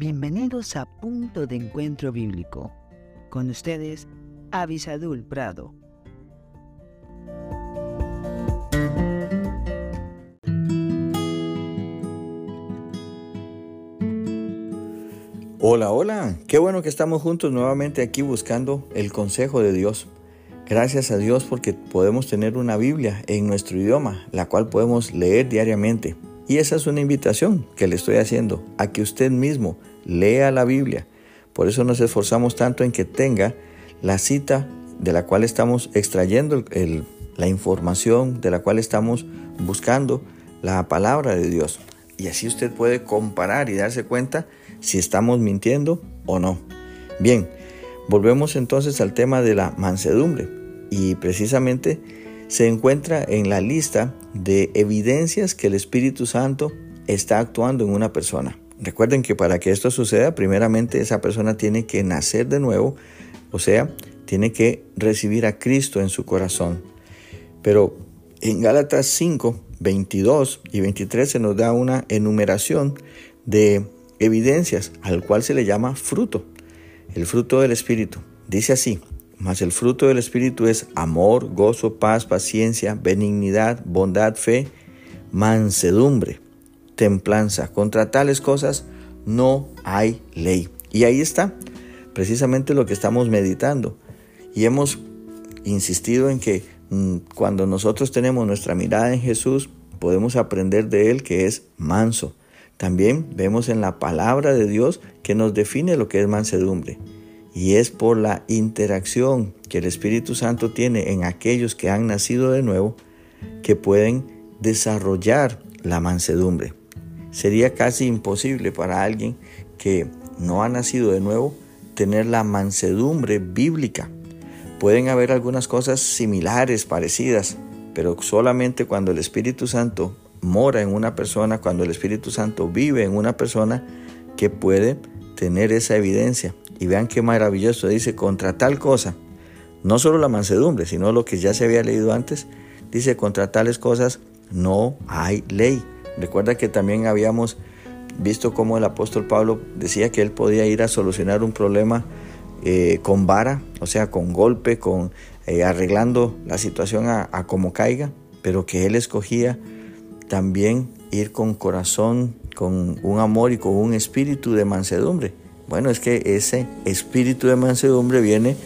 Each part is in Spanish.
Bienvenidos a Punto de Encuentro Bíblico. Con ustedes, Avisadul Prado. Hola, hola, qué bueno que estamos juntos nuevamente aquí buscando el consejo de Dios. Gracias a Dios porque podemos tener una Biblia en nuestro idioma, la cual podemos leer diariamente. Y esa es una invitación que le estoy haciendo a que usted mismo lea la Biblia. Por eso nos esforzamos tanto en que tenga la cita de la cual estamos extrayendo la información, de la cual estamos buscando la palabra de Dios. Y así usted puede comparar y darse cuenta si estamos mintiendo o no. Bien, volvemos entonces al tema de la mansedumbre y precisamente se encuentra en la lista de evidencias que el Espíritu Santo está actuando en una persona. Recuerden que para que esto suceda, primeramente esa persona tiene que nacer de nuevo, o sea, tiene que recibir a Cristo en su corazón. Pero en Gálatas 5, 22 y 23 se nos da una enumeración de evidencias al cual se le llama fruto, el fruto del Espíritu. Dice así, mas el fruto del Espíritu es amor, gozo, paz, paciencia, benignidad, bondad, fe, mansedumbre, templanza. Contra tales cosas no hay ley. Y ahí está precisamente lo que estamos meditando. Y hemos insistido en que mm, cuando nosotros tenemos nuestra mirada en Jesús, podemos aprender de Él que es manso. También vemos en la palabra de Dios que nos define lo que es mansedumbre. Y es por la interacción que el Espíritu Santo tiene en aquellos que han nacido de nuevo que pueden desarrollar la mansedumbre. Sería casi imposible para alguien que no ha nacido de nuevo tener la mansedumbre bíblica. Pueden haber algunas cosas similares, parecidas, pero solamente cuando el Espíritu Santo mora en una persona, cuando el Espíritu Santo vive en una persona, que puede tener esa evidencia. Y vean qué maravilloso, dice, contra tal cosa, no solo la mansedumbre, sino lo que ya se había leído antes, dice, contra tales cosas no hay ley. Recuerda que también habíamos visto cómo el apóstol Pablo decía que él podía ir a solucionar un problema eh, con vara, o sea, con golpe, con eh, arreglando la situación a, a como caiga, pero que él escogía también ir con corazón, con un amor y con un espíritu de mansedumbre. Bueno, es que ese espíritu de mansedumbre viene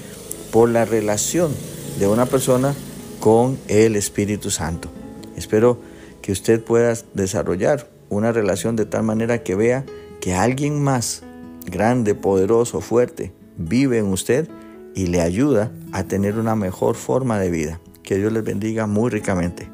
por la relación de una persona con el Espíritu Santo. Espero que usted pueda desarrollar una relación de tal manera que vea que alguien más grande, poderoso, fuerte, vive en usted y le ayuda a tener una mejor forma de vida. Que Dios les bendiga muy ricamente.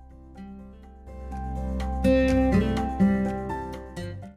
Música